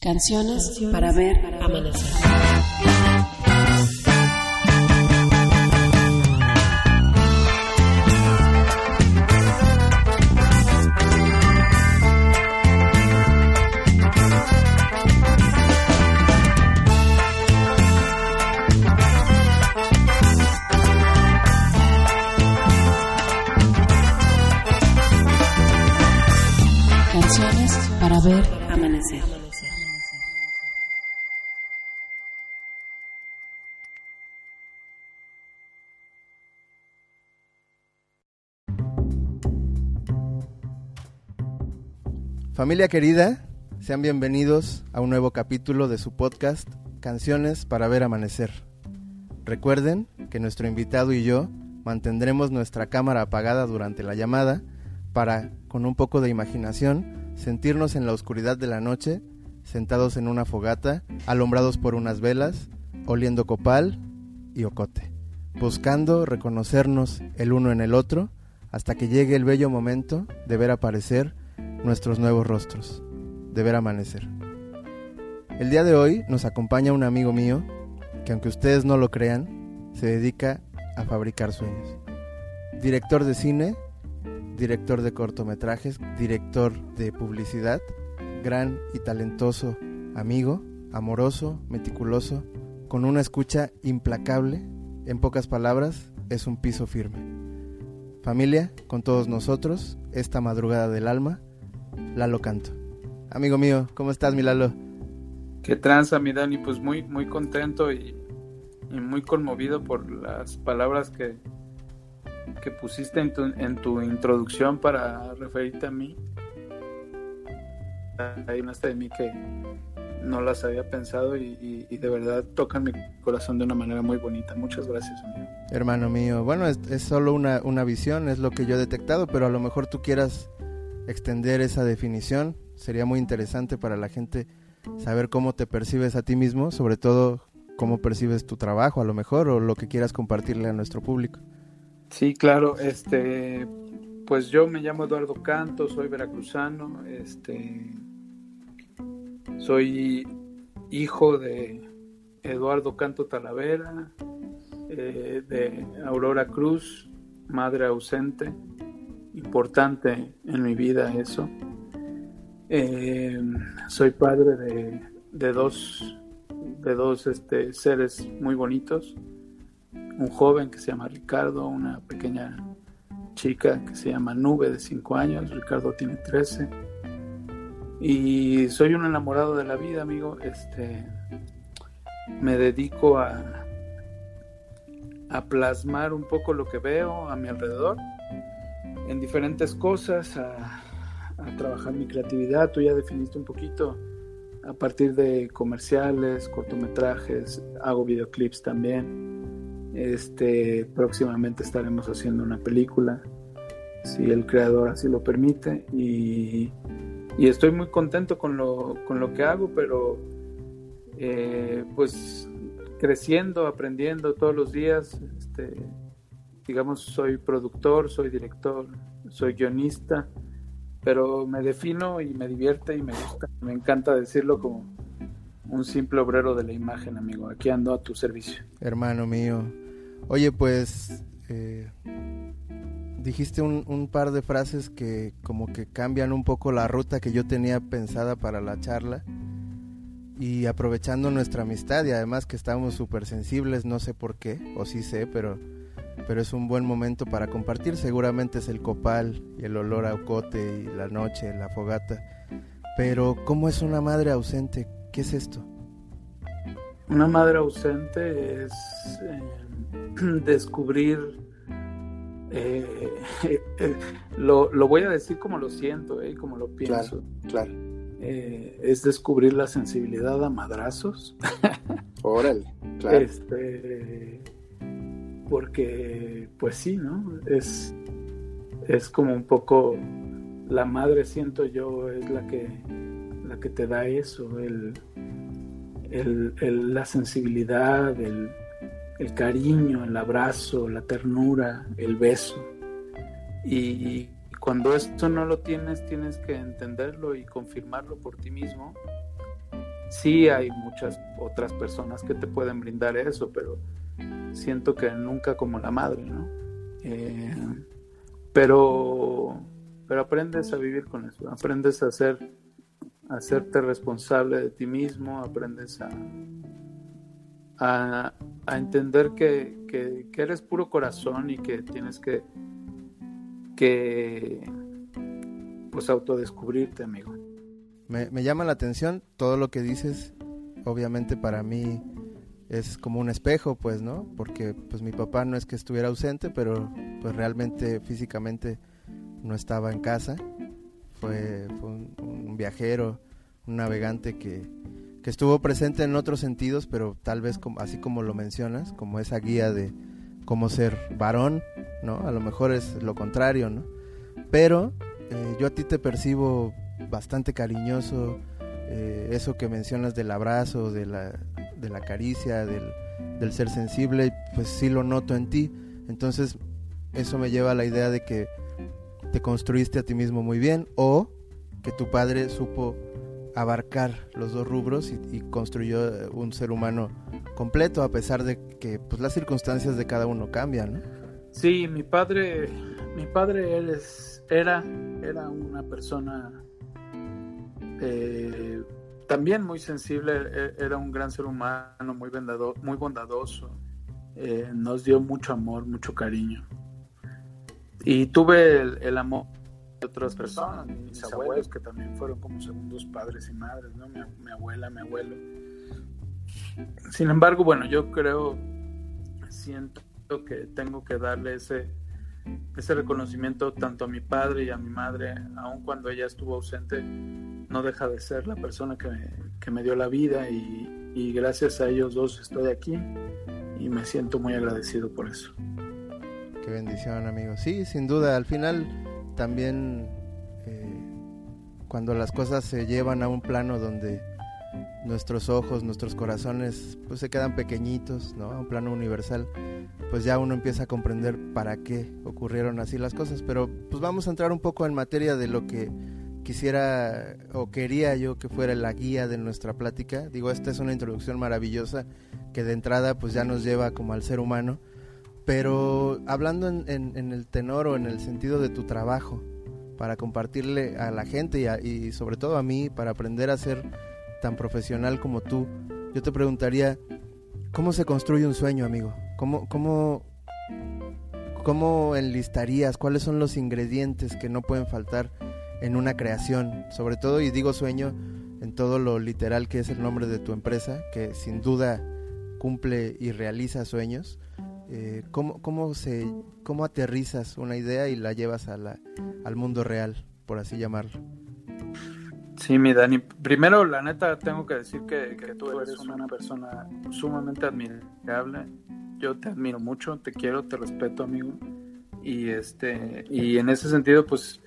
Canciones para ver amanecer. Familia querida, sean bienvenidos a un nuevo capítulo de su podcast Canciones para ver amanecer. Recuerden que nuestro invitado y yo mantendremos nuestra cámara apagada durante la llamada para, con un poco de imaginación, sentirnos en la oscuridad de la noche, sentados en una fogata, alumbrados por unas velas, oliendo copal y ocote, buscando reconocernos el uno en el otro hasta que llegue el bello momento de ver aparecer nuestros nuevos rostros, de ver amanecer. El día de hoy nos acompaña un amigo mío que aunque ustedes no lo crean, se dedica a fabricar sueños. Director de cine, director de cortometrajes, director de publicidad, gran y talentoso amigo, amoroso, meticuloso, con una escucha implacable, en pocas palabras, es un piso firme. Familia, con todos nosotros, esta madrugada del alma, Lalo Canto. Amigo mío, ¿cómo estás, mi Lalo? Qué tranza, mi Dani, pues muy, muy contento y, y muy conmovido por las palabras que, que pusiste en tu, en tu introducción para referirte a mí. Hay unas de mí que no las había pensado y, y, y, de verdad tocan mi corazón de una manera muy bonita. Muchas gracias, amigo. Hermano mío, bueno, es, es solo una, una visión, es lo que yo he detectado, pero a lo mejor tú quieras extender esa definición. Sería muy interesante para la gente saber cómo te percibes a ti mismo, sobre todo cómo percibes tu trabajo a lo mejor o lo que quieras compartirle a nuestro público. Sí, claro, este pues yo me llamo Eduardo Canto, soy veracruzano, este soy hijo de Eduardo Canto Talavera, eh, de Aurora Cruz, madre ausente, importante en mi vida eso. Eh, soy padre de, de dos, de dos este, seres muy bonitos. Un joven que se llama Ricardo, una pequeña chica que se llama Nube de 5 años. Ricardo tiene 13. Y soy un enamorado de la vida, amigo. Este, me dedico a, a plasmar un poco lo que veo a mi alrededor en diferentes cosas, a, trabajar mi creatividad. Tú ya definiste un poquito a partir de comerciales, cortometrajes, hago videoclips también. Este, próximamente estaremos haciendo una película, si el creador así lo permite. Y, y estoy muy contento con lo, con lo que hago, pero eh, pues creciendo, aprendiendo todos los días. Este, digamos, soy productor, soy director, soy guionista, pero me defino y me divierte y me gusta. Me encanta decirlo como un simple obrero de la imagen, amigo. Aquí ando a tu servicio. Hermano mío. Oye, pues eh, dijiste un, un, par de frases que como que cambian un poco la ruta que yo tenía pensada para la charla. Y aprovechando nuestra amistad y además que estamos súper sensibles, no sé por qué, o sí sé, pero pero es un buen momento para compartir. Seguramente es el copal y el olor a ocote y la noche, la fogata. Pero, ¿cómo es una madre ausente? ¿Qué es esto? Una madre ausente es eh, descubrir, eh, eh, lo, lo, voy a decir como lo siento, eh, como lo pienso. Claro, claro. es descubrir la sensibilidad a madrazos. Órale, claro. Este, porque pues sí, ¿no? Es, es como un poco la madre, siento yo, es la que, la que te da eso, el, el, la sensibilidad, el, el, cariño, el abrazo, la ternura, el beso. Y cuando esto no lo tienes, tienes que entenderlo y confirmarlo por ti mismo. sí hay muchas otras personas que te pueden brindar eso, pero siento que nunca como la madre, ¿no? Eh, pero, pero aprendes a vivir con eso, aprendes a ser, a hacerte responsable de ti mismo, aprendes a, a, entender que, que, eres puro corazón y que tienes que, que pues autodescubrirte, amigo. Me, me llama la atención todo lo que dices, obviamente para mí es como un espejo, pues, ¿no? Porque pues mi papá no es que estuviera ausente, pero pues realmente físicamente no estaba en casa. Fue, un, viajero, un navegante que, que, estuvo presente en otros sentidos, pero tal vez como, así como lo mencionas, como esa guía de cómo ser varón, ¿no? A lo mejor es lo contrario, ¿no? Pero eh, yo a ti te percibo bastante cariñoso, eh, eso que mencionas del abrazo, de la, de la caricia, del, del, ser sensible, pues sí lo noto en ti. Entonces eso me lleva a la idea de que te construiste a ti mismo muy bien o que tu padre supo abarcar los dos rubros y, construyó un ser humano completo a pesar de que pues las circunstancias de cada uno cambian, ¿no? Sí, mi padre, mi padre él era, era una persona eh, también muy sensible, e, era un gran ser humano, muy, muy bondadoso, eh, nos dio mucho amor, mucho cariño. Y tuve el, amor de otras personas, mis, abuelos, que también fueron como segundos padres y madres, ¿no? Mi, abuela, mi abuelo. Sin embargo, bueno, yo creo, siento que tengo que darle ese, ese reconocimiento tanto a mi padre y a mi madre, aun cuando ella estuvo ausente, no deja de ser la persona que me, que me dio la vida y, y, gracias a ellos dos estoy aquí y me siento muy agradecido por eso. Qué bendición, amigo. Sí, sin duda, al final también eh, cuando las cosas se llevan a un plano donde nuestros ojos, nuestros corazones, pues se quedan pequeñitos, ¿no? A un plano universal, pues ya uno empieza a comprender para qué ocurrieron así las cosas. Pero pues vamos a entrar un poco en materia de lo que quisiera o quería yo que fuera la guía de nuestra plática. Digo, esta es una introducción maravillosa que de entrada pues ya nos lleva como al ser humano, pero hablando en, el tenor o en el sentido de tu trabajo, para compartirle a la gente y, y sobre todo a mí, para aprender a ser tan profesional como tú, yo te preguntaría, ¿cómo se construye un sueño, amigo? ¿Cómo, cómo, cómo enlistarías? ¿Cuáles son los ingredientes que no pueden faltar? en una creación, sobre todo, y digo sueño en todo lo literal que es el nombre de tu empresa, que sin duda cumple y realiza sueños. Eh, ¿cómo, cómo, se, ¿Cómo aterrizas una idea y la llevas al mundo real, por así llamarlo? Sí, mi Dani. Primero, la neta, tengo que decir que, que tú eres una persona sumamente admirable. Yo te admiro mucho, te quiero, te respeto, amigo. Y este, y en ese sentido, pues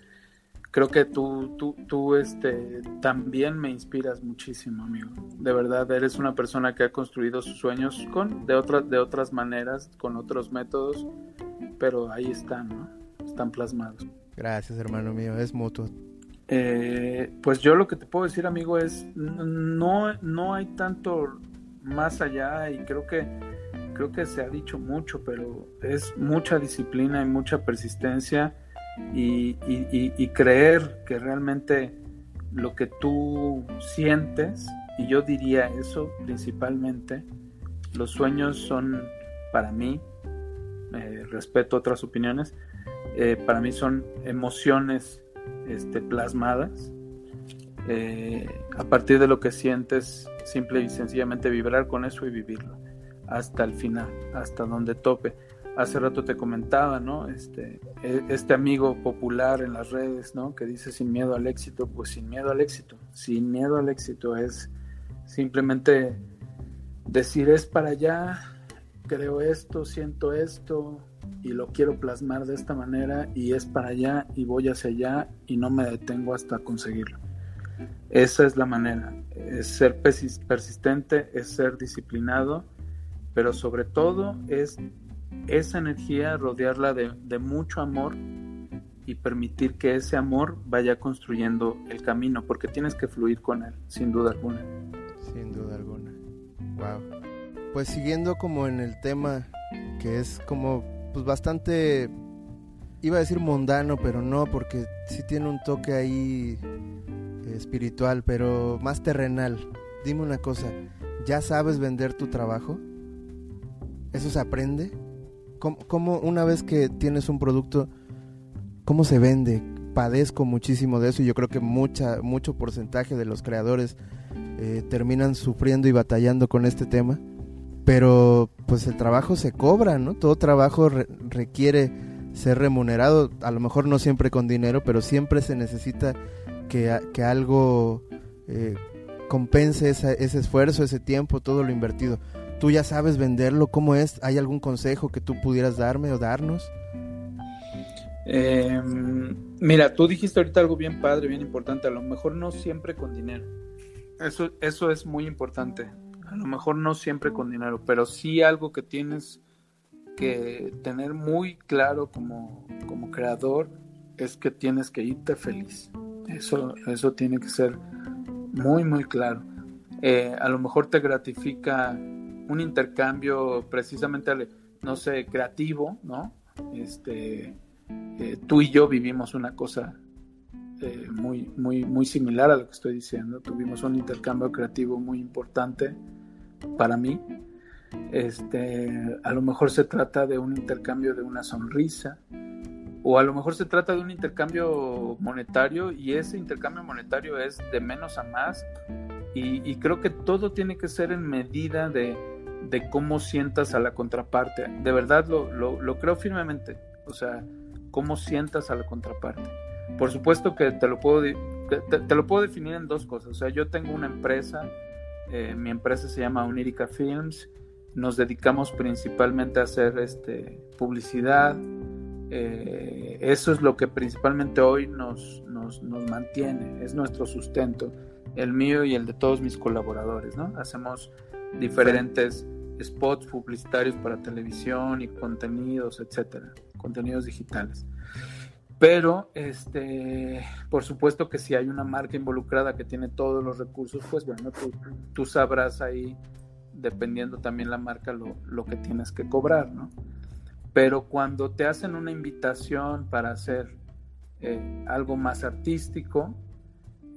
creo que tú, tú, tú este, también me inspiras muchísimo, amigo. De verdad, eres una persona que ha construido sus sueños con, de, otras de otras maneras, con otros métodos, pero ahí están, ¿no? Están plasmados. Gracias, hermano mío, es mutuo. Eh, pues yo lo que te puedo decir, amigo, es no, no hay tanto más allá y creo que creo que se ha dicho mucho, pero es mucha disciplina y mucha persistencia y, creer que realmente lo que tú sientes, y yo diría eso principalmente, los sueños son para mí, eh, respeto otras opiniones, eh, para mí son emociones este, plasmadas eh, a partir de lo que sientes, simple y sencillamente vibrar con eso y vivirlo hasta el final, hasta donde tope hace rato te comentaba, ¿no? Este, e, este amigo popular en las redes, ¿no? Que dice sin miedo al éxito, pues sin miedo al éxito. Sin miedo al éxito es simplemente decir es para allá, creo esto, siento esto y lo quiero plasmar de esta manera y es para allá y voy hacia allá y no me detengo hasta conseguirlo. Esa es la manera, ser persistente, es ser disciplinado, pero sobre todo es esa energía, rodearla de, mucho amor y permitir que ese amor vaya construyendo el camino, porque tienes que fluir con él, sin duda alguna. Sin Wow. Pues siguiendo como en el tema que es como pues bastante iba a decir mundano, pero no porque sí tiene un toque ahí eh, espiritual, pero más terrenal. Dime una cosa, ¿ya sabes vender tu trabajo? ¿Eso se aprende? ¿Cómo, cómo una vez que tienes un producto, cómo se vende? Padezco muchísimo de eso y yo creo que mucha, mucho porcentaje de los creadores eh, terminan sufriendo y batallando con este tema. Pero pues el trabajo se cobra, ¿no? Todo trabajo re requiere ser remunerado, a lo mejor no siempre con dinero, pero siempre se necesita que, que algo eh, compense esa, ese esfuerzo, ese tiempo, todo lo invertido. ¿Tú ya sabes venderlo? ¿Cómo es? ¿Hay algún consejo que tú pudieras darme o darnos? Eh, mira, tú dijiste ahorita algo bien padre, bien importante. A lo mejor no siempre con dinero. Eso, eso es muy importante. A lo mejor no siempre con dinero, pero sí algo que tienes que tener muy claro como, como creador es que tienes que irte feliz. Eso, eso tiene que ser muy, muy claro. Eh, a lo mejor te gratifica un intercambio precisamente, no sé, creativo, ¿no? Este, eh, tú y yo vivimos una cosa eh, muy, muy, muy similar a lo que estoy diciendo. Tuvimos un intercambio creativo muy importante para mí. Este, a lo mejor se trata de un intercambio de una sonrisa, o a lo mejor se trata de un intercambio monetario y ese intercambio monetario es de menos a más y, creo que todo tiene que ser en medida de, de, cómo sientas a la contraparte. De verdad lo, lo, creo firmemente, o sea, cómo sientas a la contraparte. Por supuesto que te lo puedo, te, te lo puedo definir en dos cosas, o sea, yo tengo una empresa, eh, mi empresa se llama Unirica Films, nos dedicamos principalmente a hacer este, publicidad. Eh, eso es lo que principalmente hoy nos, mantiene, es nuestro sustento, el mío y el de todos mis colaboradores. ¿no? Hacemos diferentes spots publicitarios para televisión y contenidos, etcétera, contenidos digitales. Pero, este, por supuesto que si hay una marca involucrada que tiene todos los recursos, pues bueno, tú, tú sabrás ahí dependiendo también la marca lo, lo, que tienes que cobrar, ¿no? Pero cuando te hacen una invitación para hacer eh, algo más artístico,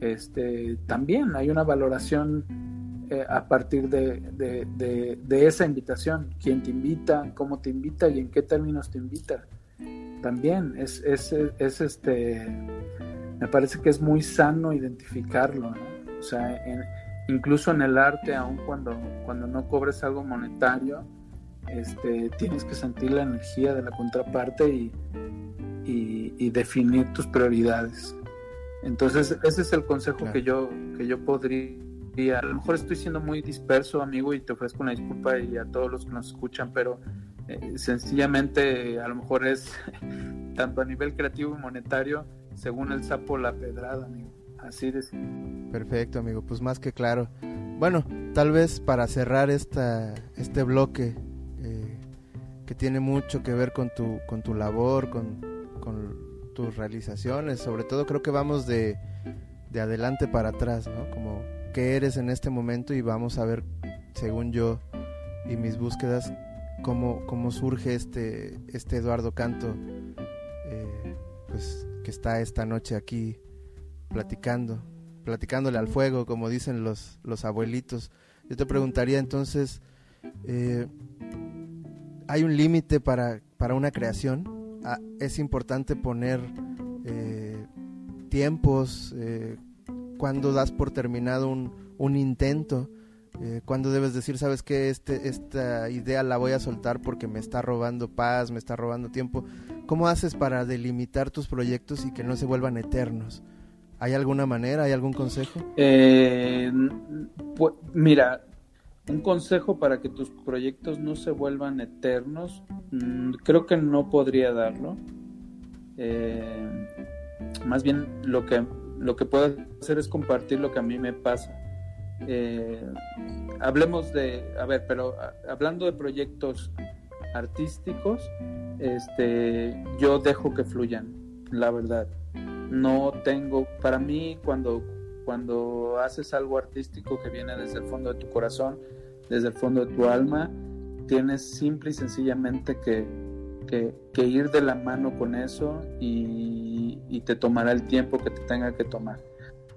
este, también hay una valoración eh, a partir de, de, de, esa invitación. ¿Quién te invita? ¿Cómo te invita? ¿Y en qué términos te invita? También es, es, es este, me parece que es muy sano identificarlo, ¿no? O sea, en, incluso en el arte, aun cuando, cuando no cobres algo monetario, este, tienes que sentir la energía de la contraparte y, y, definir tus prioridades. Entonces, ese es el consejo que, yo, que yo podría. A lo mejor estoy siendo muy disperso, amigo, y te ofrezco una disculpa y a todos los que nos escuchan, pero eh, sencillamente a lo mejor es tanto a nivel creativo y monetario, según el sapo la pedrada, amigo. Así de Perfecto, amigo. Pues más que claro. Bueno, tal vez para cerrar esta, este bloque eh, que tiene mucho que ver con tu, con tu labor, con, con tus realizaciones, sobre todo creo que vamos de, de adelante para atrás, ¿no? Como qué eres en este momento y vamos a ver, según yo y mis búsquedas, cómo, cómo surge este, este Eduardo Canto, eh, pues que está esta noche aquí platicando, platicándole al fuego, como dicen los, los abuelitos. Yo te preguntaría entonces, eh, ¿hay un límite para, para una creación? Ah, ¿Es importante poner eh, tiempos? Eh, ¿Cuándo das por terminado un, un intento? Eh, ¿Cuándo debes decir, sabes que este, esta idea la voy a soltar porque me está robando paz, me está robando tiempo? ¿Cómo haces para delimitar tus proyectos y que no se vuelvan eternos? ¿Hay alguna manera? ¿Hay algún consejo? Eh, pues, mira, un consejo para que tus proyectos no se vuelvan eternos, mm, creo que no podría darlo. Eh, más bien lo que, lo que puedo hacer es compartir lo que a mí me pasa. Eh, hablemos de, a ver, pero hablando de proyectos artísticos, este, yo dejo que fluyan, la verdad no tengo, para mí cuando, cuando haces algo artístico que viene desde el fondo de tu corazón, desde el fondo de tu alma, tienes simple y sencillamente que, que, ir de la mano con eso y, y, te tomará el tiempo que te tenga que tomar.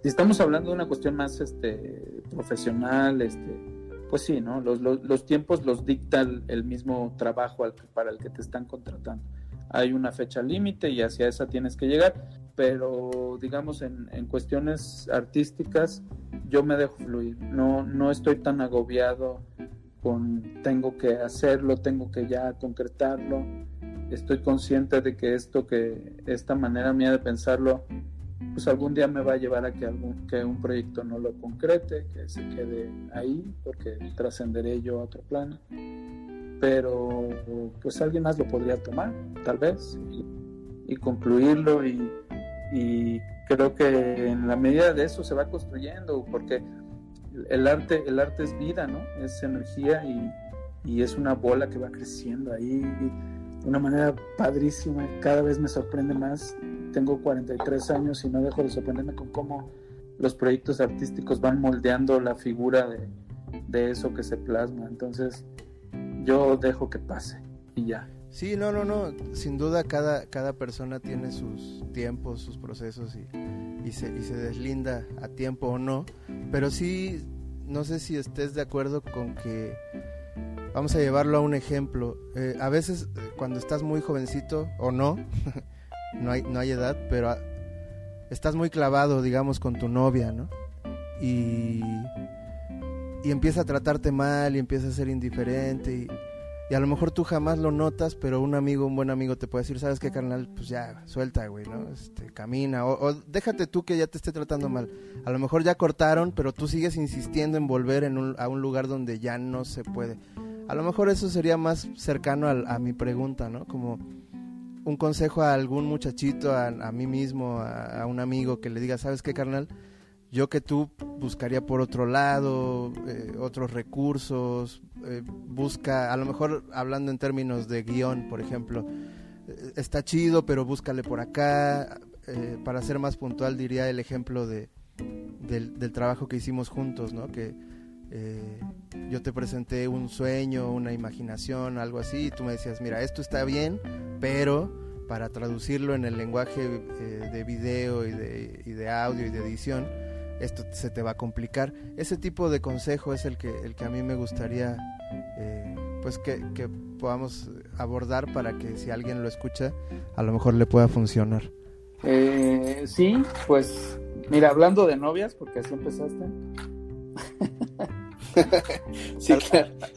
Si estamos hablando de una cuestión más este, profesional, este, pues sí, ¿no? Los, los, tiempos los dicta el, mismo trabajo para el que te están contratando. Hay una fecha límite y hacia esa tienes que llegar, pero digamos en, en, cuestiones artísticas yo me dejo fluir, no, no estoy tan agobiado con tengo que hacerlo, tengo que ya concretarlo, estoy consciente de que esto que esta manera mía de pensarlo pues algún día me va a llevar a que, algún, que un proyecto no lo concrete, que se quede ahí, porque trascenderé yo a otro plano. Pero pues alguien más lo podría tomar, tal vez, y, concluirlo. Y, y, creo que en la medida de eso se va construyendo, porque el arte, el arte es vida, ¿no? Es energía y, y es una bola que va creciendo ahí de una manera padrísima. Cada vez me sorprende más tengo 43 años y no dejo de sorprenderme con cómo los proyectos artísticos van moldeando la figura de, eso que se plasma. Entonces, yo dejo que pase y ya. Sí, no, no, no. Sin duda cada, cada persona tiene sus tiempos, sus procesos y, y, se, y se deslinda a tiempo o no. Pero sí, no sé si estés de acuerdo con que vamos a llevarlo a un ejemplo. Eh, a veces eh, cuando estás muy jovencito o no, no hay, no hay edad, pero estás muy clavado, digamos, con tu novia, ¿no? Y, y empieza a tratarte mal y empieza a ser indiferente y, y, a lo mejor tú jamás lo notas, pero un amigo, un buen amigo te puede decir, ¿sabes qué, carnal? Pues ya, suelta, güey, ¿no? Este, camina, o, déjate tú que ya te esté tratando mal. A lo mejor ya cortaron, pero tú sigues insistiendo en volver en a un lugar donde ya no se puede. A lo mejor eso sería más cercano a mi pregunta, ¿no? Como un consejo a algún muchachito, a, mí mismo, a, un amigo que le diga, ¿sabes qué, carnal? Yo que tú buscaría por otro lado, eh, otros recursos, eh, busca, a lo mejor hablando en términos de guion, por ejemplo, eh, está chido, pero búscale por acá. para ser más puntual, diría el ejemplo de, del, del trabajo que hicimos juntos, ¿no? Que yo te presenté un sueño, una imaginación, algo así, y tú me decías, mira, esto está bien, pero para traducirlo en el lenguaje eh, de video y de, audio y de edición, esto se te va a complicar. Ese tipo de consejo es el que, el que a mí me gustaría eh, pues que, que, podamos abordar para que si alguien lo escucha, a lo mejor le pueda funcionar. Eh, sí, pues mira, hablando de novias, porque así empezaste. sí,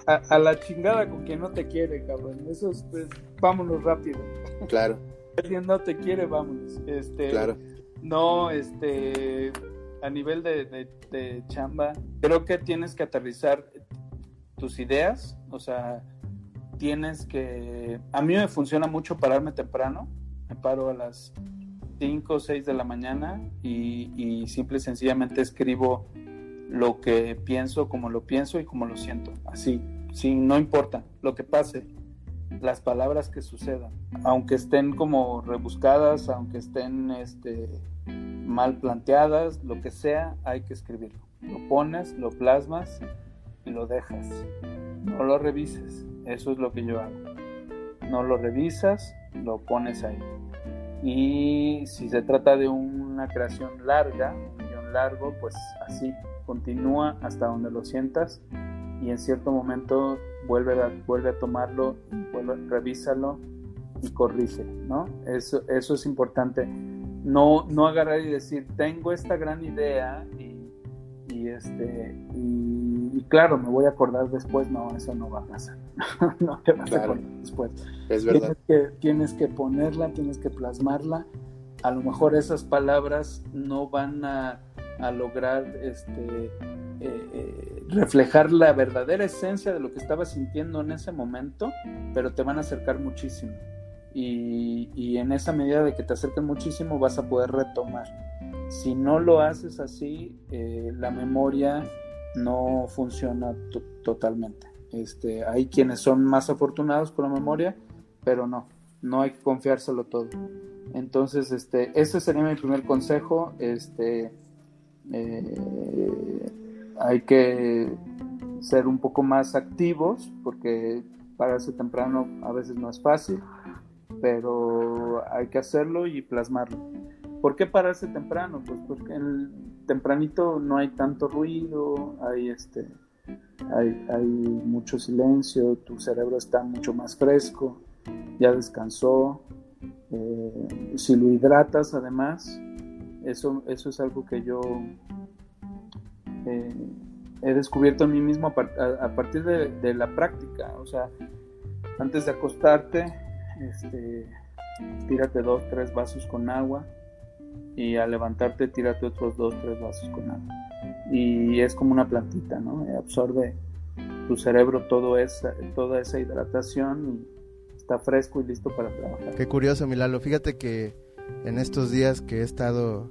a, la chingada con quien no te quiere, cabrón. Eso es, pues, vámonos rápido. Claro. alguien no te quiere, vámonos. Este, claro. No, este, a nivel de, de, chamba, creo que tienes que aterrizar tus ideas, o sea, tienes que... A mí me funciona mucho pararme temprano, me paro a las 5 o 6 de la mañana y, y simple y sencillamente escribo lo que pienso como lo pienso y como lo siento, así, sí, no importa lo que pase, las palabras que sucedan, aunque estén como rebuscadas, aunque estén este, mal planteadas, lo que sea, hay que escribirlo. Lo pones, lo plasmas y lo dejas. No lo revises, eso es lo que yo hago. No lo revisas, lo pones ahí. Y si se trata de una creación larga, un guion largo, pues así, continúa hasta donde lo sientas y en cierto momento vuelve a, vuelve a tomarlo, vuelve, revísalo y corrige, ¿no? Eso, eso es importante. No, no agarrar y decir, tengo esta gran idea y, este, y, claro, me voy a acordar después. No, eso no va a pasar. no te vas a acordar después. Es verdad. Tienes que, tienes que ponerla, tienes que plasmarla. A lo mejor esas palabras no van a a lograr este, eh, eh, reflejar la verdadera esencia de lo que estabas sintiendo en ese momento, pero te van a acercar muchísimo. Y, en esa medida de que te acerquen muchísimo vas a poder retomar. Si no lo haces así, eh, la memoria no funciona totalmente. Este, hay quienes son más afortunados con la memoria, pero no, no hay que confiárselo todo. Entonces, este, ese sería mi primer consejo. Este, eh, hay que ser un poco más activos, porque pararse temprano a veces no es fácil, pero hay que hacerlo y plasmarlo. ¿Por qué pararse temprano? Pues porque el tempranito no hay tanto ruido, hay este hay, hay mucho silencio, tu cerebro está mucho más fresco, ya descansó. Eh, si lo hidratas además, eso, eso es algo que yo eh, he descubierto en mí mismo a, partir de, la práctica. O sea, antes de acostarte, este, tírate dos, tres vasos con agua y al levantarte tírate otros dos, tres vasos con agua. Y es como una plantita, ¿no? Absorbe tu cerebro todo esa, toda esa hidratación y está fresco y listo para trabajar. Qué curioso, Milalo. Fíjate que en estos días que he estado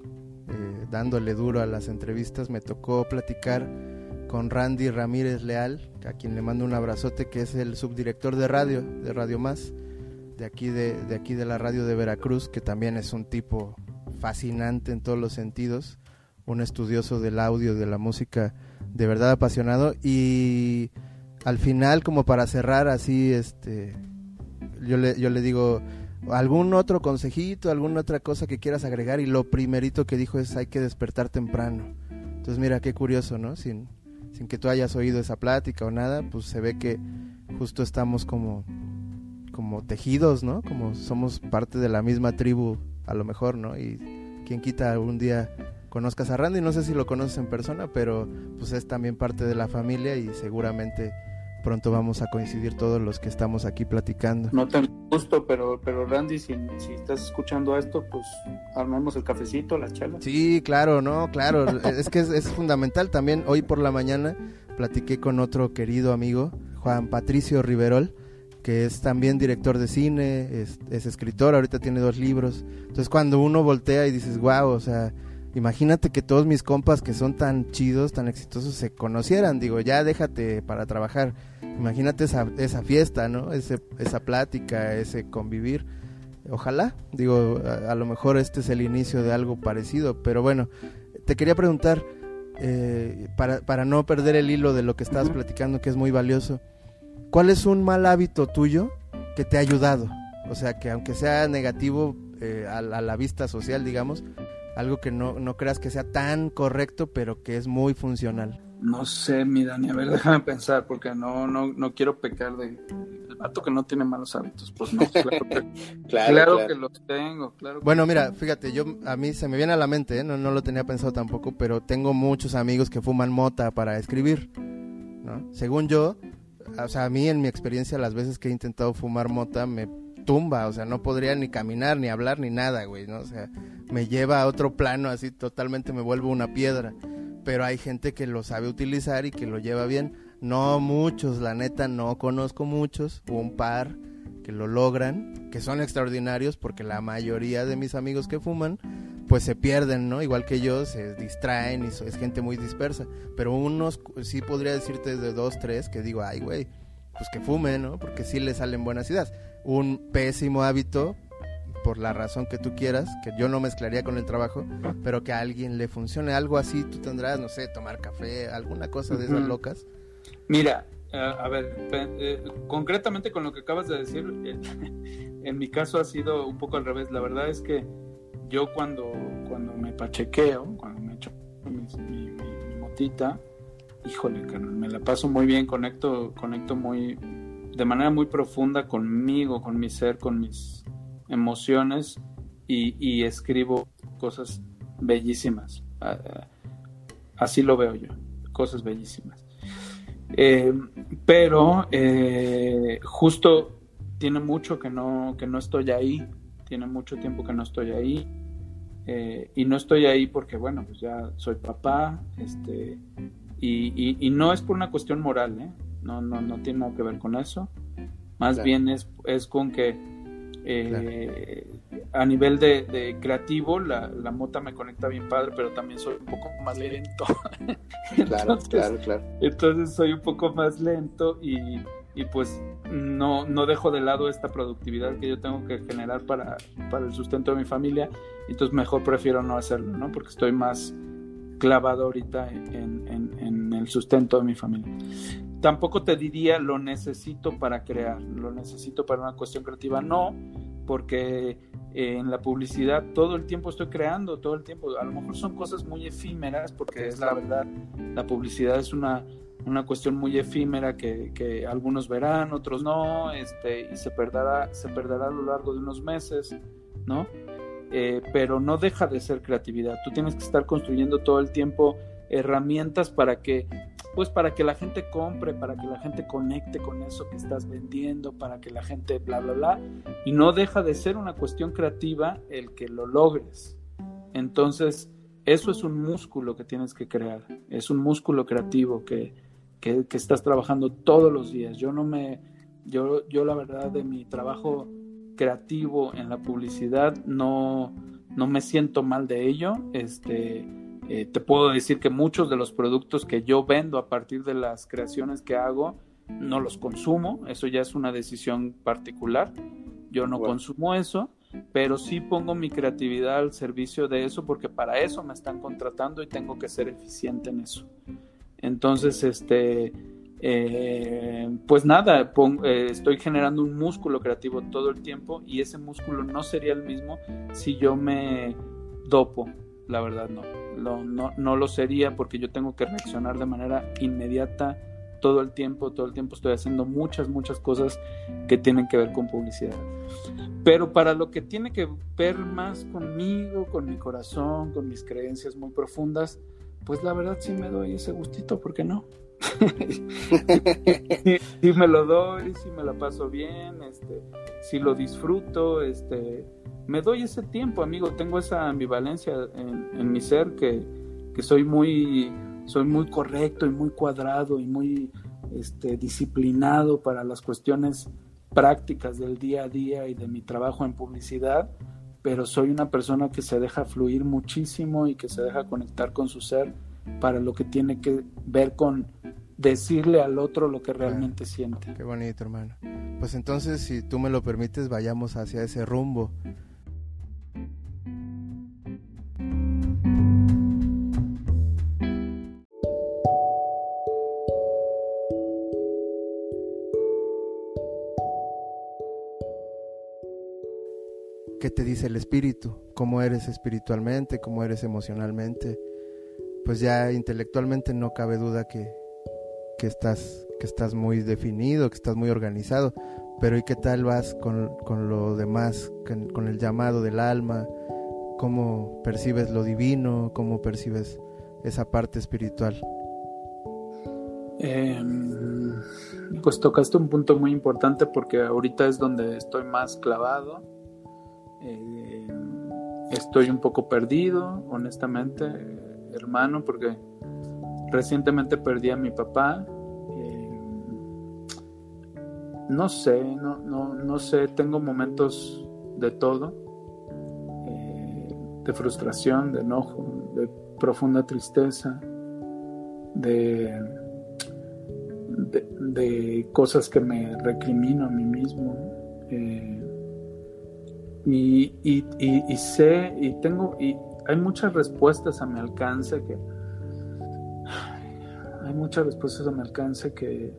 eh, dándole duro a las entrevistas, me tocó platicar con Randy Ramírez Leal, a quien le mando un abrazote, que es el subdirector de radio, de Radio Más, de aquí de, de aquí de la radio de Veracruz, que también es un tipo fascinante en todos los sentidos, un estudioso del audio, de la música, de verdad apasionado. Y al final, como para cerrar así, este, yo le, yo le digo, algún otro consejito, alguna otra cosa que quieras agregar y lo primerito que dijo es hay que despertar temprano. Entonces mira, qué curioso, ¿no? Sin, sin que tú hayas oído esa plática o nada, pues se ve que justo estamos como, como tejidos, ¿no? Como somos parte de la misma tribu, a lo mejor, ¿no? Y quien quita algún día conozcas a Randy, no sé si lo conoces en persona, pero pues es también parte de la familia y seguramente pronto vamos a coincidir todos los que estamos aquí platicando. No tengo gusto, pero, pero Randy, si, si estás escuchando esto, pues armemos el cafecito, la charla. Sí, claro, no, claro, es que es, fundamental también. Hoy por la mañana platiqué con otro querido amigo, Juan Patricio Riverol, que es también director de cine, es, es escritor, ahorita tiene dos libros. Entonces cuando uno voltea y dices, wow, o sea, imagínate que todos mis compas que son tan chidos, tan exitosos, se conocieran. Digo, ya déjate para trabajar. Imagínate esa, esa fiesta, ¿no? Ese, esa plática, ese convivir. Ojalá, digo, a, lo mejor este es el inicio de algo parecido. Pero bueno, te quería preguntar, eh, para, para no perder el hilo de lo que estabas platicando, que es muy valioso, ¿cuál es un mal hábito tuyo que te ha ayudado? O sea, que aunque sea negativo eh, a la vista social, digamos, algo que no, no creas que sea tan correcto, pero que es muy funcional. No sé, mi Dani, a ver, déjame pensar, porque no, no, no quiero pecar de el vato que no tiene malos hábitos. Pues no, claro que, claro, que los tengo, claro. Bueno, mira, fíjate, yo a mí se me viene a la mente, ¿eh? no, no lo tenía pensado tampoco, pero tengo muchos amigos que fuman mota para escribir, ¿no? Según yo, o sea, a mí en mi experiencia, las veces que he intentado fumar mota, me tumba, o sea, no podría ni caminar, ni hablar, ni nada, güey, ¿no? O sea, me lleva a otro plano, así totalmente me vuelvo una piedra. Pero hay gente que lo sabe utilizar y que lo lleva bien. No muchos, la neta, no conozco muchos, un par que lo logran, que son extraordinarios porque la mayoría de mis amigos que fuman, pues se pierden, ¿no? Igual que yo, se distraen y es gente muy dispersa. Pero unos, sí podría decirte de dos, tres, que digo, ay, güey, pues que fume, ¿no? Porque sí le salen buenas ideas un pésimo hábito por la razón que tú quieras, que yo no mezclaría con el trabajo, pero que a alguien le funcione algo así, tú tendrás, no sé, tomar café, alguna cosa de esas locas. Mira, a ver, eh, concretamente con lo que acabas de decir, eh, en mi caso ha sido un poco al revés. La verdad es que yo cuando, cuando me pachequeo, cuando me echo mi, mi, motita, híjole, me la paso muy bien, conecto, conecto muy, de manera muy profunda conmigo, con mi ser, con mis emociones y, escribo cosas bellísimas. Así lo veo yo, cosas bellísimas. Eh, pero eh, justo tiene mucho que no, que no estoy ahí, tiene mucho tiempo que no estoy ahí. Eh, y no estoy ahí porque, bueno, pues ya soy papá, este, y, y no es por una cuestión moral, ¿eh? No, no, no tiene nada que ver con eso. Más bien es, es con que eh, a nivel de, creativo la, la, mota me conecta bien padre, pero también soy un poco más lento. claro, claro, claro. Entonces soy un poco más lento y, y pues no, no dejo de lado esta productividad que yo tengo que generar para, para el sustento de mi familia. Entonces mejor prefiero no hacerlo, ¿no? Porque estoy más clavado ahorita en, en, en el sustento de mi familia. Tampoco te diría lo necesito para crear, lo necesito para una cuestión creativa, no, porque eh, en la publicidad todo el tiempo estoy creando, todo el tiempo, a lo mejor son cosas muy efímeras, porque es la verdad, la publicidad es una, una cuestión muy efímera que, que algunos verán, otros no, este, y se perderá, se perderá a lo largo de unos meses, ¿no? Eh, pero no deja de ser creatividad. Tú tienes que estar construyendo todo el tiempo herramientas para que, pues para que la gente compre, para que la gente conecte con eso que estás vendiendo, para que la gente bla, bla, bla. Y no deja de ser una cuestión creativa el que lo logres. Entonces, eso es un músculo que tienes que crear. Es un músculo creativo que, que, estás trabajando todos los días. Yo no me, yo, yo la verdad de mi trabajo creativo en la publicidad, no, no me siento mal de ello. Este, eh, te puedo decir que muchos de los productos que yo vendo a partir de las creaciones que hago, no los consumo, eso ya es una decisión particular. Yo no consumo eso, pero sí pongo mi creatividad al servicio de eso porque para eso me están contratando y tengo que ser eficiente en eso. Entonces, este, eh, pues nada, eh, estoy generando un músculo creativo todo el tiempo y ese músculo no sería el mismo si yo me dopo, la verdad no. no, no lo sería porque yo tengo que reaccionar de manera inmediata todo el tiempo, todo el tiempo estoy haciendo muchas, muchas cosas que tienen que ver con publicidad. Pero para lo que tiene que ver más conmigo, con mi corazón, con mis creencias muy profundas, pues la verdad sí me doy ese gustito, ¿por qué no? si, me lo doy, si me la paso bien, este, si lo disfruto, este, me doy ese tiempo, amigo. Tengo esa ambivalencia en, mi ser que, soy muy, soy muy correcto y muy cuadrado y muy este, disciplinado para las cuestiones prácticas del día a día y de mi trabajo en publicidad, pero soy una persona que se deja fluir muchísimo y que se deja conectar con su ser para lo que tiene que ver con decirle al otro lo que realmente siente. Qué bonito, hermano. Pues entonces, si tú me lo permites, vayamos hacia ese rumbo. ¿Qué te dice el espíritu? ¿Cómo eres espiritualmente? ¿Cómo eres emocionalmente? pues ya intelectualmente no cabe duda que, que, estás, que estás muy definido, que estás muy organizado, pero ¿y qué tal vas con, con lo demás, con, el llamado del alma? ¿Cómo percibes lo divino? ¿Cómo percibes esa parte espiritual? Em, pues tocaste un punto muy importante porque ahorita es donde estoy más clavado. Eh, estoy un poco perdido, honestamente hermano porque recientemente perdí a mi papá. Eh, no sé, no, no, no, sé, tengo momentos de todo, eh, de frustración, de enojo, de profunda tristeza, de, de, cosas que me recrimino a mí mismo. Eh, y, y, y, sé, y tengo, y, hay muchas respuestas a mi alcance que hay muchas respuestas a mi alcance que,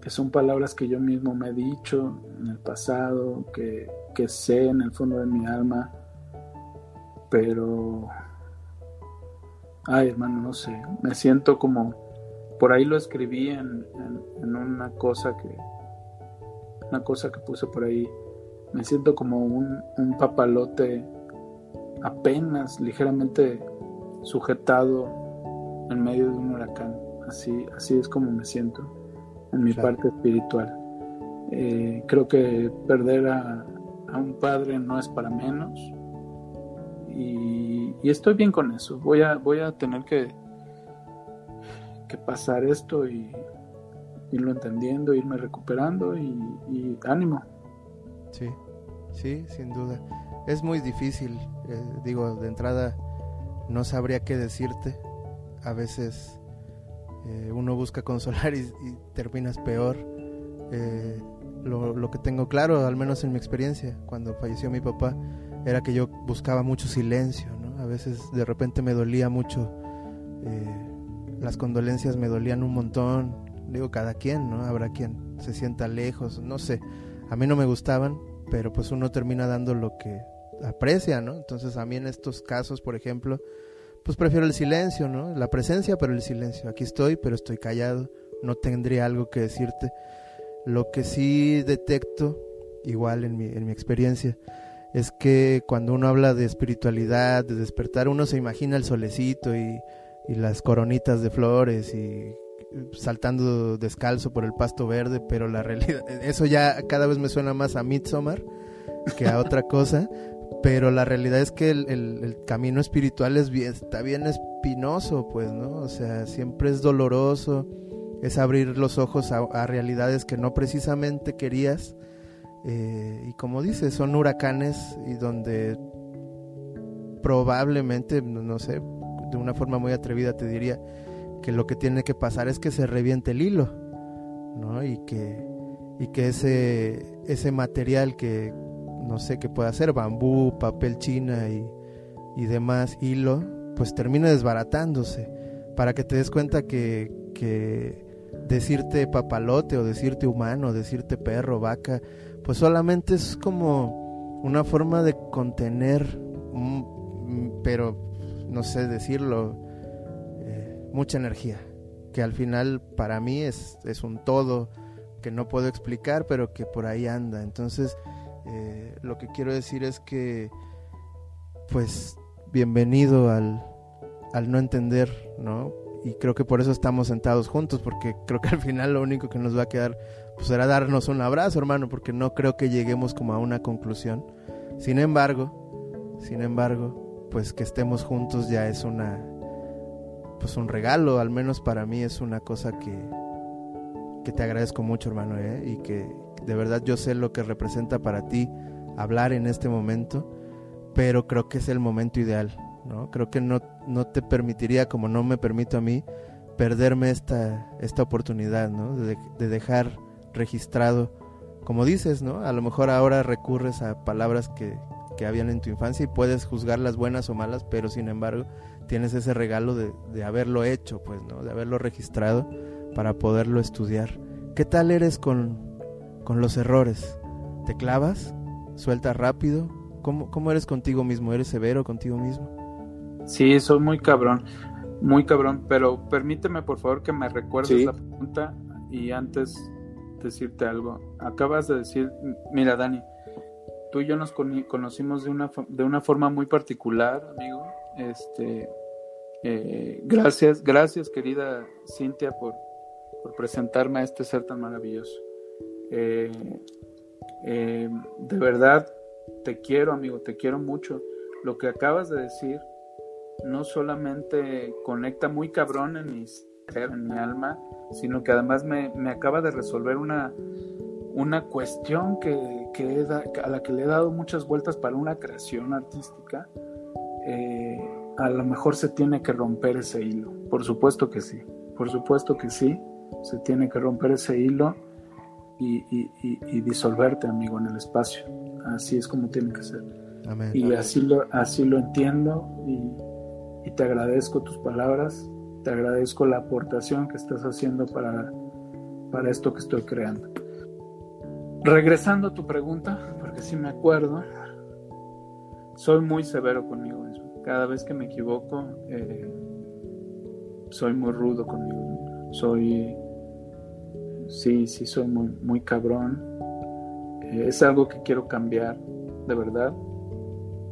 que son palabras que yo mismo me he dicho en el pasado, que, que sé en el fondo de mi alma, pero ay hermano, no sé, me siento como por ahí lo escribí en, en, una cosa que una cosa que puse por ahí me siento como un, un papalote apenas ligeramente sujetado en medio de un huracán. Así, así es como me siento en mi parte espiritual. Eh, creo que perder a, un padre no es para menos y, estoy bien con eso. Voy a, voy a tener que, que pasar esto y irlo entendiendo, irme recuperando y, y ánimo. Sí, sí, sin duda es muy difícil, eh, digo, de entrada no sabría qué decirte. A veces eh, uno busca consolar y, terminas peor. Eh, lo, que tengo claro, al menos en mi experiencia, cuando falleció mi papá, era que yo buscaba mucho silencio, ¿no? A veces de repente me dolía mucho las condolencias me dolían un montón. Digo, cada quien, ¿no? Habrá quien se sienta lejos, no sé. A mí no me gustaban, pero pues uno termina dando lo que aprecia, ¿no? Entonces a mí en estos casos, por ejemplo, pues prefiero el silencio, ¿no? La presencia, pero el silencio. Aquí estoy, pero estoy callado. No tendría algo que decirte. Lo que sí detecto, igual en mi, en mi experiencia, es que cuando uno habla de espiritualidad, de despertar, uno se imagina el solecito y, y las coronitas de flores y saltando descalzo por el pasto verde, pero la realidad, eso ya cada vez me suena más a Midsommar que a otra cosa, pero la realidad es que el, camino espiritual está bien espinoso, pues, ¿no? O sea, siempre es doloroso, es abrir los ojos a, a realidades que no precisamente querías, eh, y como dices, son huracanes y donde probablemente, no sé, de una forma muy atrevida te diría que lo que tiene que pasar es que se reviente el hilo, ¿no? Y que, y que ese, ese material que no sé qué puede hacer, bambú, papel china y, y demás, hilo, pues termina desbaratándose. Para que te des cuenta que, que decirte papalote o decirte humano, decirte perro, vaca, pues solamente es como una forma de contener, pero no sé decirlo, mucha energía, que al final para mí es, es un todo que no puedo explicar, pero que por ahí anda. Entonces, eh, lo que quiero decir es que, pues, bienvenido al, al no entender, ¿no? Y creo que por eso estamos sentados juntos, porque creo que al final lo único que nos va a quedar, pues, será darnos un abrazo, hermano, porque no creo que lleguemos como a una conclusión. Sin embargo, sin embargo, pues que estemos juntos ya es una, pues un regalo, al menos para mí es una cosa que, que te agradezco mucho, hermano, ¿eh? y que de verdad yo sé lo que representa para ti hablar en este momento, pero creo que es el momento ideal, ¿no? Creo que no, no te permitiría, como no me permito a mí, perderme esta, esta oportunidad, ¿no? De, de dejar registrado, como dices, ¿no? A lo mejor ahora recurres a palabras que, que habían en tu infancia y puedes juzgarlas buenas o malas, pero sin embargo tienes ese regalo de, de haberlo hecho, pues, ¿no? De haberlo registrado para poderlo estudiar. ¿Qué tal eres con, con los errores? ¿Te clavas? ¿Sueltas rápido? ¿Cómo, ¿Cómo eres contigo mismo? ¿Eres severo contigo mismo? Sí, soy muy cabrón, muy cabrón, pero permíteme por favor que me recuerdes Sí. la pregunta y antes decirte algo. Acabas de decir, mira Dani, tú y yo nos conocimos de una, de una forma muy particular, amigo. Este, eh, gracias, gracias querida Cintia por, presentarme a este ser tan maravilloso. Eh, eh, de verdad, te quiero, amigo, te quiero mucho. Lo que acabas de decir no solamente conecta muy cabrón en mi ser, en mi alma, sino que además me, me acaba de resolver una, una cuestión que, que a la que le he dado muchas vueltas para una creación artística. A lo mejor se tiene que romper ese hilo. Por supuesto que sí. Por supuesto que sí. Se tiene que romper ese hilo y, y- y- y disolverte, amigo, en el espacio. Así es como tiene que ser. Amén. Y así lo, así lo entiendo y, te agradezco tus palabras, te agradezco la aportación que estás haciendo para, para esto que estoy creando. Regresando a tu pregunta, porque si me acuerdo, soy muy severo conmigo. Cada vez que me equivoco, eh, soy muy rudo conmigo. Soy, sí, sí, soy muy, muy cabrón. Eh, es algo que quiero cambiar, de verdad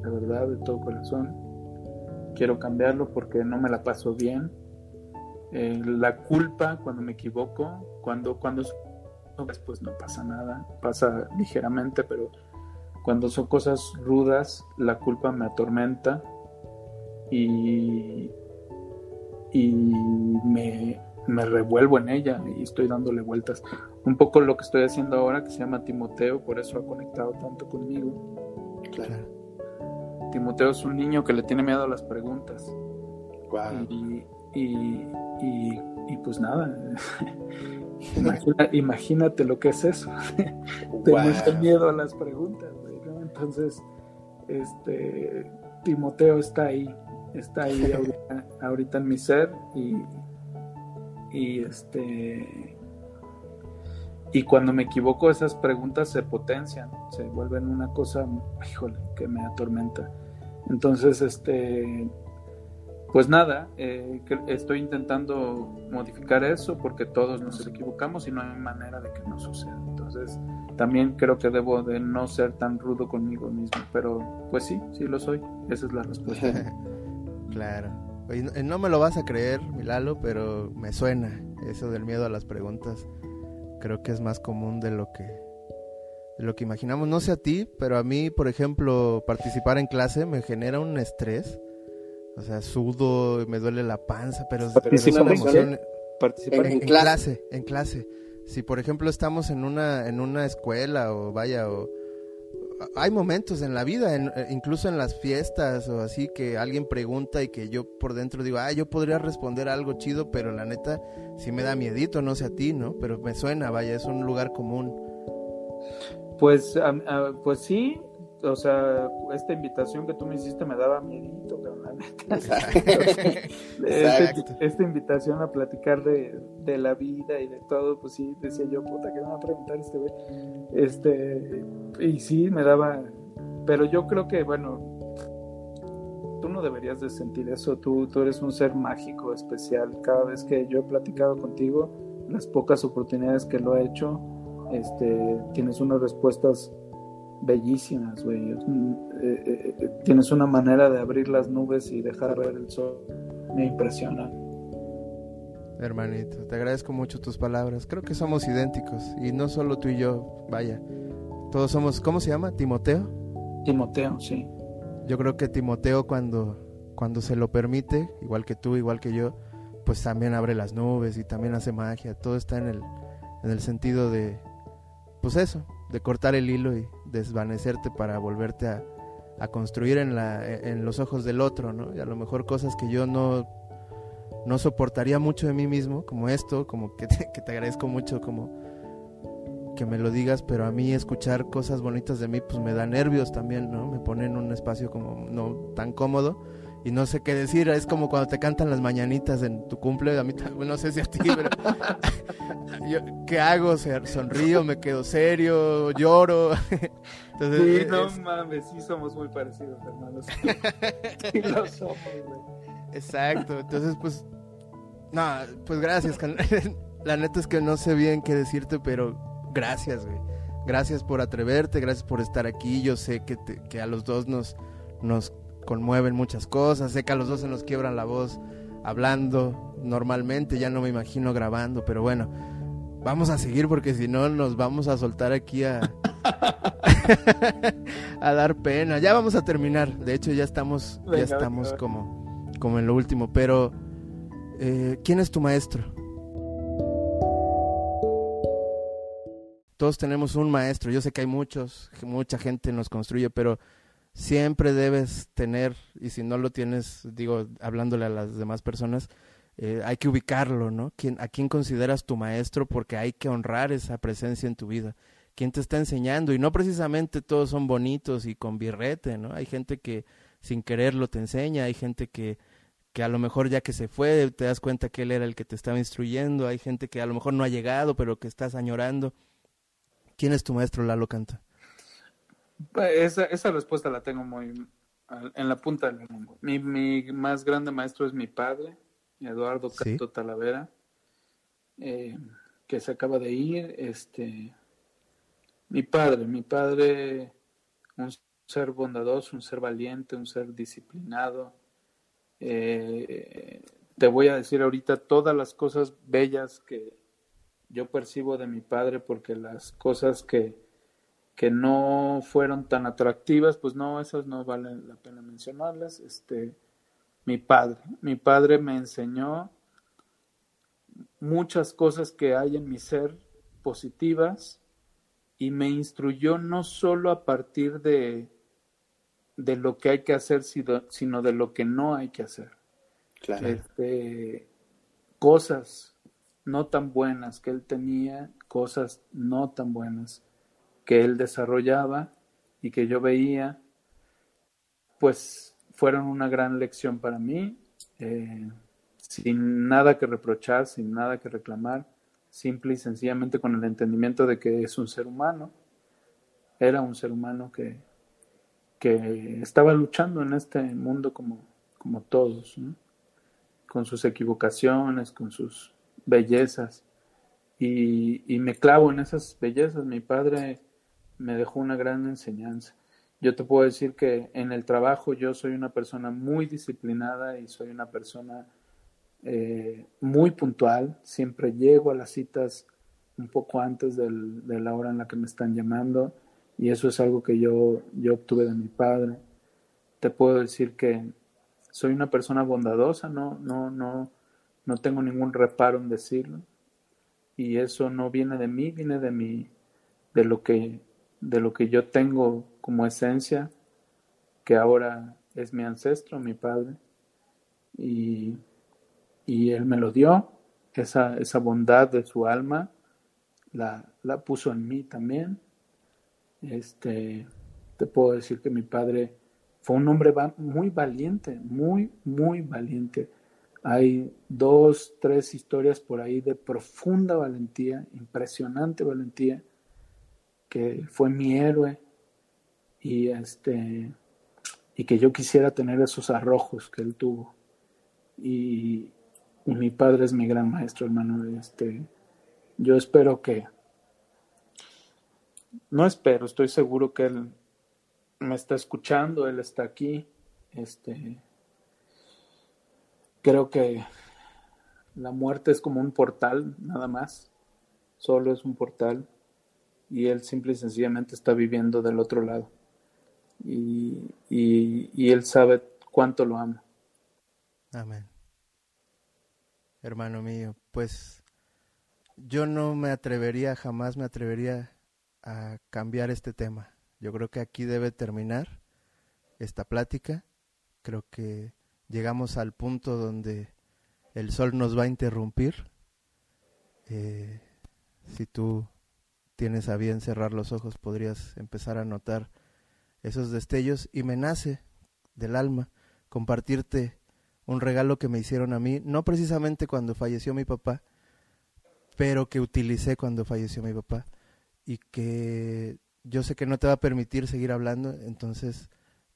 de verdad, de todo corazón. Quiero cambiarlo porque no me la paso bien. Eh, la culpa cuando me equivoco, cuando, cuando pues no pasa nada, pasa ligeramente, pero cuando son cosas rudas, la culpa me atormenta y, y me, me revuelvo en ella y estoy dándole vueltas. Un poco lo que estoy haciendo ahora, que se llama Timoteo, por eso ha conectado tanto conmigo. Claro. Timoteo es un niño que le tiene miedo a las preguntas. Wow. Y, y, y, y pues nada, Imagina- imagínate lo que es eso, tener miedo a las preguntas. Entonces, este, Timoteo está ahí, está ahí ahorita, en mi ser y, y este y cuando me equivoco esas preguntas se potencian, se vuelven una cosa, híjole, que me atormenta. Entonces, este, pues nada, eh, estoy intentando modificar eso porque todos nos equivocamos y no hay manera de que no suceda. Entonces, también creo que debo de no ser tan rudo conmigo mismo, pero pues sí, sí lo soy. Esa es la respuesta. claro. no me lo vas a creer, Milalo, pero me suena eso del miedo a las preguntas creo que es más común de lo que de lo que imaginamos. No sé a ti, pero a mí, por ejemplo, participar en clase me genera un estrés. O sea, sudo, me duele la panza, pero, es una emoción. Participar en, clase, en clase. Si por ejemplo estamos en una en una escuela o vaya o hay momentos en la vida, eh, incluso en las fiestas o así, que alguien pregunta y que yo por dentro digo, ah, yo podría responder algo chido, pero la neta sí me da miedito, no sé a ti, ¿no? Pero me suena, vaya, es un lugar común. Pues, pues sí, o sea, esta invitación que tú me hiciste me daba miedito. Este, esta invitación a platicar de, de, la vida y de todo, pues sí, decía yo, puta, ¿qué me va a preguntar este güey? Este, y sí, me daba, pero yo creo que, bueno, tú no deberías de sentir eso, tú, tú eres un ser mágico, especial. Cada vez que yo he platicado contigo, las pocas oportunidades que lo he hecho, este, tienes unas respuestas bellísimas, güey. Eh, eh, eh, tienes una manera de abrir las nubes y dejar ver el sol. Me impresiona. Hermanito, te agradezco mucho tus palabras. Creo que somos idénticos y no solo tú y yo, vaya. Todos somos, ¿cómo se llama? Timoteo. Timoteo, sí. Yo creo que Timoteo cuando cuando se lo permite, igual que tú, igual que yo, pues también abre las nubes y también hace magia. Todo está en el en el sentido de pues eso, de cortar el hilo y desvanecerte para volverte a, construir en, la, en los ojos del otro, ¿no? Y a lo mejor cosas que yo no, no soportaría mucho de mí mismo, como esto, como que te, que te agradezco mucho, como que me lo digas, pero a mí escuchar cosas bonitas de mí, pues me da nervios también, ¿no? Me pone en un espacio como no tan cómodo y no sé qué decir. Es como cuando te cantan las mañanitas en tu cumple. A mí no sé si a ti, pero ¿qué hago? ¿Sonrío? ¿Me quedo serio? ¿Lloro? Entonces, sí, no mames, sí somos muy parecidos, hermanos. sí lo somos, güey. Exacto, entonces pues, no, pues gracias. La neta es que no sé bien qué decirte, pero gracias, güey. Gracias por atreverte, gracias por estar aquí. Yo sé que, que a los dos nos, nos conmueven muchas cosas. Sé que a los dos se nos quiebran la voz hablando normalmente, ya no me imagino grabando, pero bueno, vamos a seguir porque si no nos vamos a soltar aquí a, a dar pena. Ya vamos a terminar, de hecho ya estamos, ya estamos como, como en lo último, pero eh, ¿quién es tu maestro? Todos tenemos un maestro, yo sé que hay muchos, mucha gente nos construye, pero siempre debes tener, y si no lo tienes, digo, hablándole a las demás personas, eh, hay que ubicarlo, ¿no? ¿Quién, ¿A quién consideras tu maestro? Porque hay que honrar esa presencia en tu vida. ¿Quién te está enseñando? Y no precisamente todos son bonitos y con birrete, ¿no? Hay gente que sin quererlo te enseña, hay gente que, que a lo mejor ya que se fue te das cuenta que él era el que te estaba instruyendo, hay gente que a lo mejor no ha llegado pero que estás añorando. ¿Quién es tu maestro, Lalo Canta? Esa, esa respuesta la tengo muy en la punta del mundo. Mi, mi más grande maestro es mi padre, Eduardo Canto Talavera, eh, que se acaba de ir. Este, mi padre, mi padre, un ser bondadoso, un ser valiente, un ser disciplinado. Eh, te voy a decir ahorita todas las cosas bellas que yo percibo de mi padre, porque las cosas que que no fueron tan atractivas, pues no, esas no valen la pena mencionarlas. Este, mi padre, mi padre me enseñó muchas cosas que hay en mi ser positivas y me instruyó no solo a partir de, de lo que hay que hacer, sino de lo que no hay que hacer. Claro. Este, cosas no tan buenas que él tenía, cosas no tan buenas que él desarrollaba y que yo veía, pues fueron una gran lección para mí. Eh, sin nada que reprochar, sin nada que reclamar, simple y sencillamente con el entendimiento de que es un ser humano, era un ser humano que, que estaba luchando en este mundo como, como todos, con sus equivocaciones, con sus bellezas. Y, y, me clavo en esas bellezas. Mi padre me dejó una gran enseñanza. Yo te puedo decir que en el trabajo yo soy una persona muy disciplinada y soy una persona eh, muy puntual, siempre llego a las citas un poco antes de la hora en la que me están llamando y eso es algo que yo, yo obtuve de mi padre. Te puedo decir que soy una persona bondadosa, no, no, no, no tengo ningún reparo en decirlo y eso no viene de mí, viene de mi, de lo que, de lo que yo tengo como esencia, que ahora es mi ancestro, mi padre, y y Él me lo dio, esa, esa bondad de su alma la, la puso en mí también. Este, te puedo decir que mi padre fue un hombre muy valiente, muy, muy valiente. Hay dos, tres historias por ahí de profunda valentía, impresionante valentía, que fue mi héroe y este y que yo quisiera tener esos arrojos que él tuvo. Y, mi padre es mi gran maestro, hermano. Este, yo espero que, no espero, estoy seguro que él me está escuchando, él está aquí. Este, creo que la muerte es como un portal, nada más. Solo es un portal y él simple y sencillamente está viviendo del otro lado. Y, y, él sabe cuánto lo amo. Amén hermano mío, pues yo no me atrevería, jamás me atrevería a cambiar este tema. Yo creo que aquí debe terminar esta plática. Creo que llegamos al punto donde el sol nos va a interrumpir. Eh, si tú tienes a bien cerrar los ojos, podrías empezar a notar esos destellos y me nace del alma compartirte un regalo que me hicieron a mí, no precisamente cuando falleció mi papá, pero que utilicé cuando falleció mi papá y que yo sé que no te va a permitir seguir hablando, entonces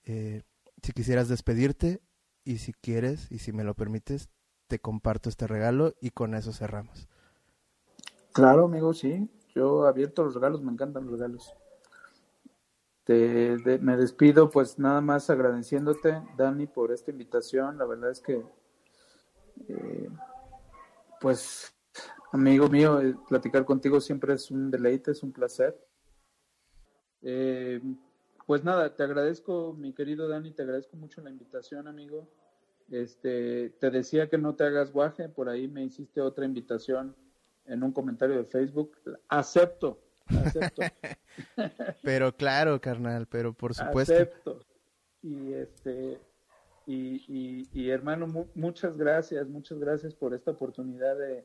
eh, si quisieras despedirte y si quieres y si me lo permites, te comparto este regalo y con eso cerramos. Claro, amigo, sí. Yo abierto los regalos, me encantan los regalos. Te, me despido pues nada más agradeciéndote, Dani, por esta invitación. La verdad es que, eh, pues, amigo mío, eh, platicar contigo siempre es un deleite, es un placer. Eh, pues nada, te agradezco, mi querido Dani, te agradezco mucho la invitación, amigo. Este, te decía que no te hagas guaje, por ahí me hiciste otra invitación en un comentario de Facebook. Acepto, acepto. pero claro, carnal, pero por supuesto. Acepto. Y este y, y, hermano, muchas gracias, muchas gracias por esta oportunidad de,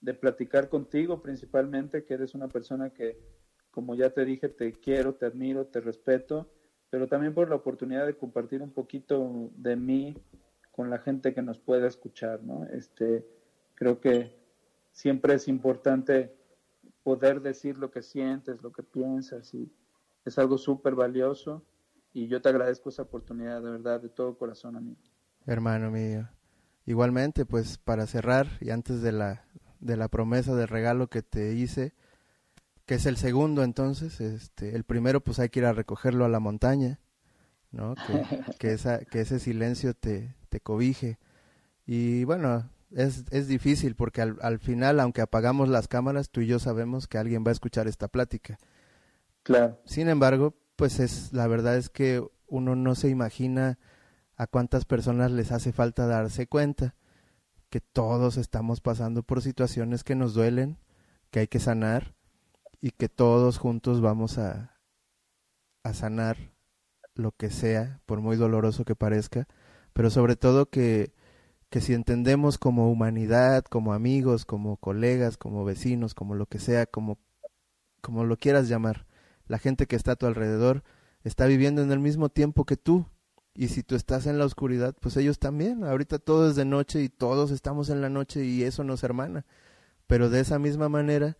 de platicar contigo, principalmente que eres una persona que, como ya te dije, te quiero, te admiro, te respeto, pero también por la oportunidad de compartir un poquito de mí con la gente que nos pueda escuchar, ¿no? Este, creo que siempre es importante poder decir lo que sientes, lo que piensas y es algo súper valioso y yo te agradezco esa oportunidad de verdad de todo corazón amigo. Hermano mío. Igualmente, pues para cerrar y antes de la de la promesa de regalo que te hice, que es el segundo entonces, este, el primero pues hay que ir a recogerlo a la montaña, ¿no? Que, que ese silencio te, te cobije. Y bueno, es, es difícil porque al, al, final, aunque apagamos las cámaras, tú y yo sabemos que alguien va a escuchar esta plática. Claro. Sin embargo, pues es la verdad es que uno no se imagina a cuántas personas les hace falta darse cuenta que todos estamos pasando por situaciones que nos duelen, que hay que sanar y que todos juntos vamos a, a sanar lo que sea, por muy doloroso que parezca, pero sobre todo que que si entendemos como humanidad, como amigos, como colegas, como vecinos, como lo que sea, como, como lo quieras llamar, la gente que está a tu alrededor está viviendo en el mismo tiempo que tú Y si tú estás en la oscuridad, pues ellos también. Ahorita todo es de noche y todos estamos en la noche y eso nos hermana. Pero de esa misma manera,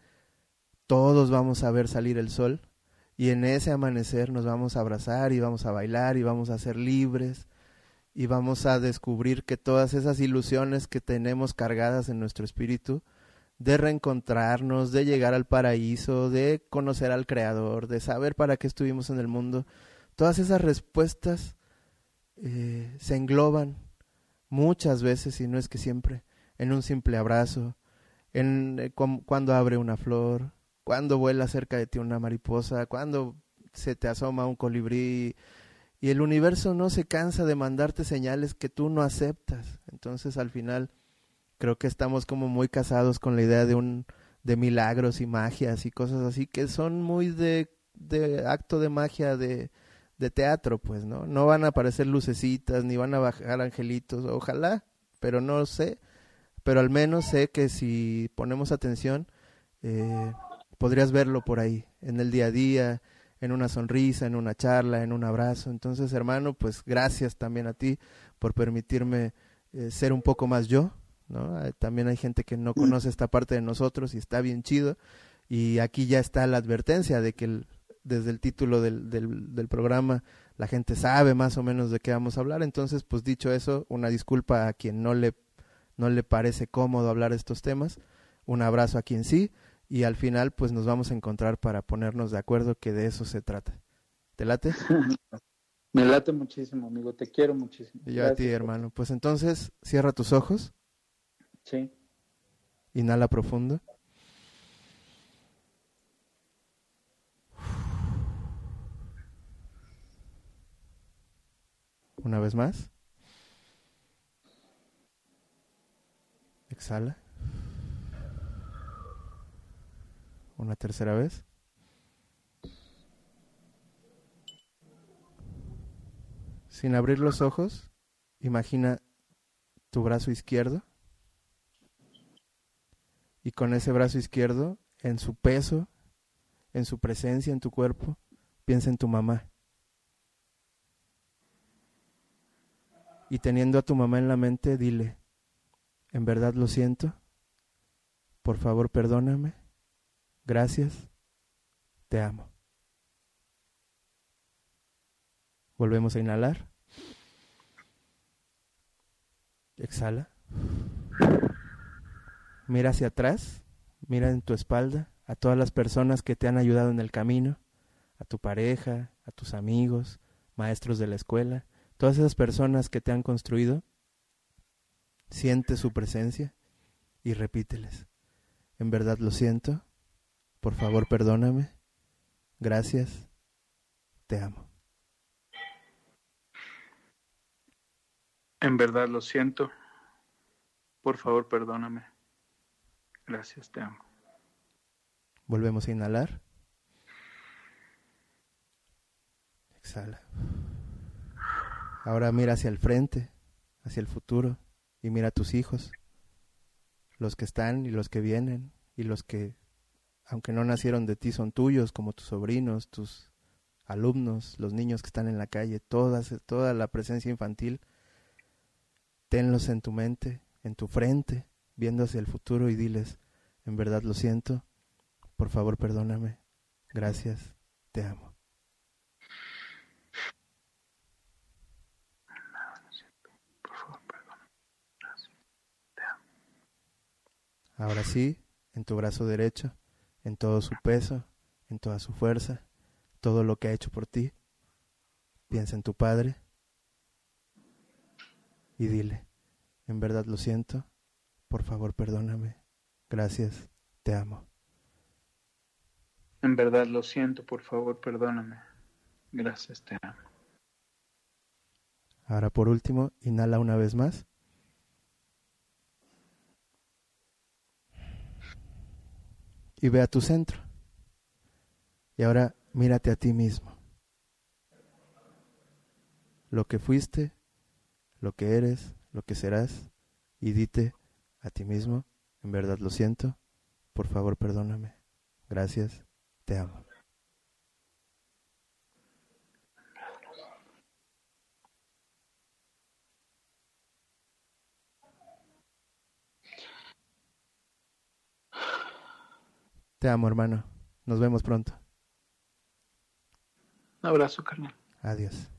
todos vamos a ver salir el sol y en ese amanecer nos vamos a abrazar y vamos a bailar y vamos a ser libres y vamos a descubrir que todas esas ilusiones que tenemos cargadas en nuestro espíritu, de reencontrarnos, de llegar al paraíso, de conocer al Creador, de saber para qué estuvimos en el mundo, todas esas respuestas eh, se engloban muchas veces, y no es que siempre, en un simple abrazo, en eh, cuando abre una flor, cuando vuela cerca de ti una mariposa, cuando se te asoma un colibrí, y el universo no se cansa de mandarte señales que tú no aceptas. Entonces al final creo que estamos como muy casados con la idea de un de milagros y magias y cosas así que son muy de, acto de magia de, de teatro, pues, ¿no? No van a aparecer lucecitas ni van a bajar angelitos, ojalá, pero no sé. Pero al menos sé que si ponemos atención, eh, podrías verlo por ahí, en el día a día, en una sonrisa, en una charla, en un abrazo. Entonces, hermano, pues gracias también a ti por permitirme eh, ser un poco más yo, ¿no? Eh, también hay gente que no conoce esta parte de nosotros y está bien chido. Y aquí ya está la advertencia de que desde el título del, del, del programa la gente sabe más o menos de qué vamos a hablar. Entonces, pues dicho eso, una disculpa a quien no le, no le parece cómodo hablar de estos temas. Un abrazo a quien sí y al final pues nos vamos a encontrar para ponernos de acuerdo que de eso se trata. ¿Te late? Me late muchísimo, amigo, te quiero muchísimo. Y yo a ti, hermano. Pues entonces, cierra tus ojos. Sí. Inhala profundo. Una vez más. Exhala. Una tercera vez. Sin abrir los ojos, imagina tu brazo izquierdo y con ese brazo izquierdo, en su peso, en su presencia en tu cuerpo, piensa en tu mamá. Y teniendo a tu mamá en la mente, dile, en verdad lo siento, por favor perdóname, Gracias, te amo. Volvemos a inhalar. Exhala. Mira hacia atrás, mira en tu espalda a todas las personas que te han ayudado en el camino, a tu pareja, a tus amigos, maestros de la escuela, todas esas personas que te han construido. Siente su presencia y repíteles. En verdad lo siento, por favor, perdóname. Gracias. Te amo. En verdad lo siento. Por favor, perdóname. Gracias, te amo. Volvemos a inhalar. Exhala. Ahora mira hacia el frente, hacia el futuro, y mira a tus hijos, los que están y los que vienen, y los que aunque no nacieron de ti, son tuyos, como tus sobrinos, tus alumnos, los niños que están en la calle, todas, toda la presencia infantil, tenlos en tu mente, en tu frente, viendo hacia el futuro y diles, en verdad lo siento, por favor perdóname, gracias, te amo. Ahora sí, en tu brazo derecho, en todo su peso, en toda su fuerza, todo lo que ha hecho por ti. Piensa en tu Padre y dile, en verdad lo siento, por favor perdóname, gracias, te amo. En verdad lo siento, por favor perdóname, gracias, te amo. Ahora por último, inhala una vez más. Y ve a tu centro. Y ahora mírate a ti mismo. Lo que fuiste, lo que eres, lo que serás, y dite a ti mismo, en verdad lo siento, por favor perdóname, gracias, te amo. Te amo, hermano. Nos vemos pronto. Un abrazo, carnal. Adiós.